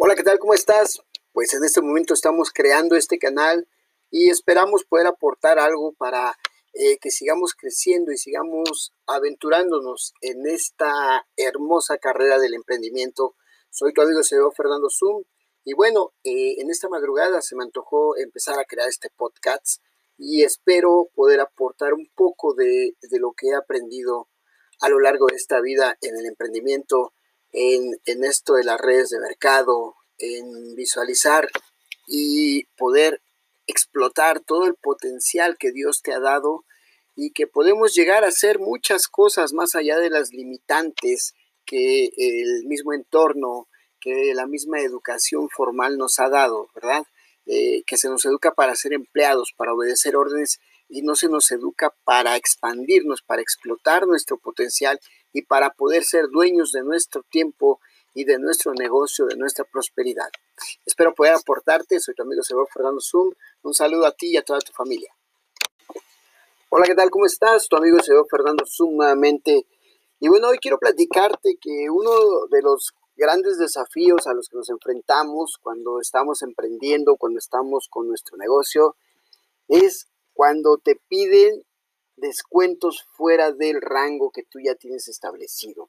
Hola, ¿qué tal? ¿Cómo estás? Pues en este momento estamos creando este canal y esperamos poder aportar algo para eh, que sigamos creciendo y sigamos aventurándonos en esta hermosa carrera del emprendimiento. Soy tu amigo CEO Fernando Zoom y bueno, eh, en esta madrugada se me antojó empezar a crear este podcast y espero poder aportar un poco de, de lo que he aprendido a lo largo de esta vida en el emprendimiento en, esto de las redes de mercado, en visualizar y poder explotar todo el potencial que Dios te ha dado y que podemos llegar a hacer muchas cosas más allá de las limitantes que el mismo entorno, que la misma educación formal nos ha dado, ¿verdad? Eh, que se nos educa para ser empleados, para obedecer órdenes y no se nos educa para expandirnos, para explotar nuestro potencial y para poder ser dueños de nuestro tiempo y de nuestro negocio, de nuestra prosperidad. Espero poder aportarte. Soy tu amigo Sebastián Fernando Zoom. Un saludo a ti y a toda tu familia. Hola, ¿qué tal? ¿Cómo estás? Tu amigo Sebastián Fernando sumamente. Y bueno, hoy quiero platicarte que uno de los grandes desafíos a los que nos enfrentamos cuando estamos emprendiendo, cuando estamos con nuestro negocio, es cuando te piden descuentos fuera del rango que tú ya tienes establecido.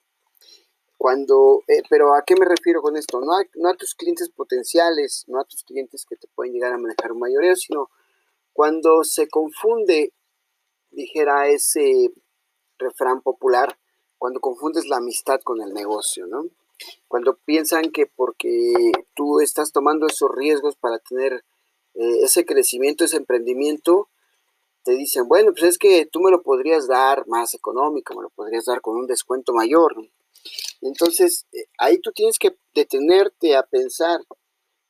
Cuando, eh, pero ¿a qué me refiero con esto? No a, tus clientes potenciales, no a tus clientes que te pueden llegar a manejar un mayoreo, sino cuando se confunde, dijera ese refrán popular, cuando confundes la amistad con el negocio, ¿no? Cuando piensan que porque tú estás tomando esos riesgos para tener eh, ese crecimiento, ese emprendimiento, te dicen, bueno, pues es que tú me lo podrías dar más económico, me lo podrías dar con un descuento mayor. Entonces, eh, ahí tú tienes que detenerte a pensar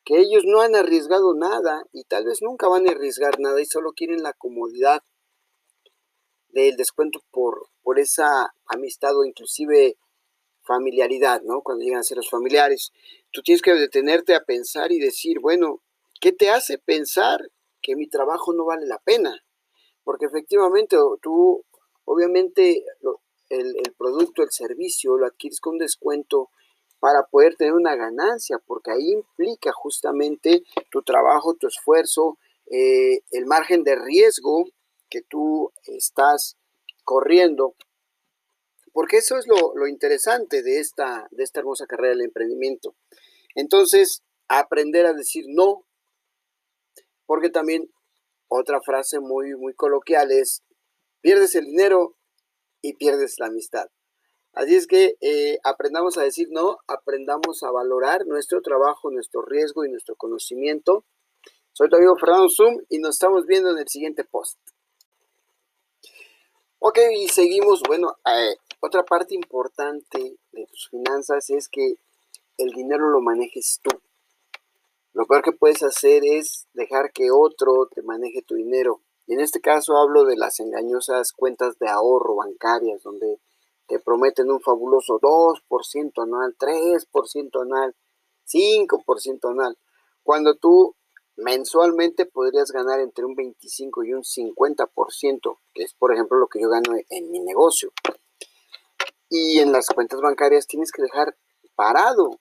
que ellos no han arriesgado nada y tal vez nunca van a arriesgar nada y solo quieren la comodidad del descuento por, por esa amistad o inclusive familiaridad, ¿no? Cuando llegan a ser los familiares. Tú tienes que detenerte a pensar y decir, bueno, ¿qué te hace pensar que mi trabajo no vale la pena? Porque efectivamente tú, obviamente, el, el, producto, el servicio, lo adquieres con descuento para poder tener una ganancia, porque ahí implica justamente tu trabajo, tu esfuerzo, eh, el margen de riesgo que tú estás corriendo, porque eso es lo, lo interesante de esta, de esta hermosa carrera del emprendimiento. Entonces, aprender a decir no, porque también otra frase muy, muy coloquial es, pierdes el dinero y pierdes la amistad. Así es que eh, aprendamos a decir no, aprendamos a valorar nuestro trabajo, nuestro riesgo y nuestro conocimiento. Soy tu amigo Fernando Zoom y nos estamos viendo en el siguiente post. Ok, y seguimos. Bueno, eh, otra parte importante de tus finanzas es que el dinero lo manejes tú. Lo peor que puedes hacer es dejar que otro te maneje tu dinero. Y en este caso hablo de las engañosas cuentas de ahorro bancarias, donde te prometen un fabuloso 2% anual, 3% anual, 5% anual, cuando tú mensualmente podrías ganar entre un 25 y un 50%, que es por ejemplo lo que yo gano en mi negocio. Y en las cuentas bancarias tienes que dejar parado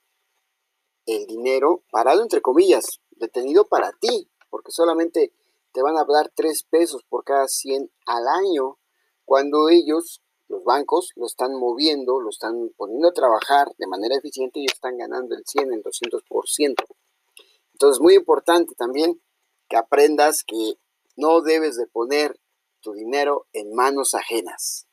el dinero parado entre comillas, detenido para ti, porque solamente te van a dar 3 pesos por cada 100 al año, cuando ellos, los bancos, lo están moviendo, lo están poniendo a trabajar de manera eficiente y están ganando el 100, el 200%. Entonces, muy importante también que aprendas que no debes de poner tu dinero en manos ajenas.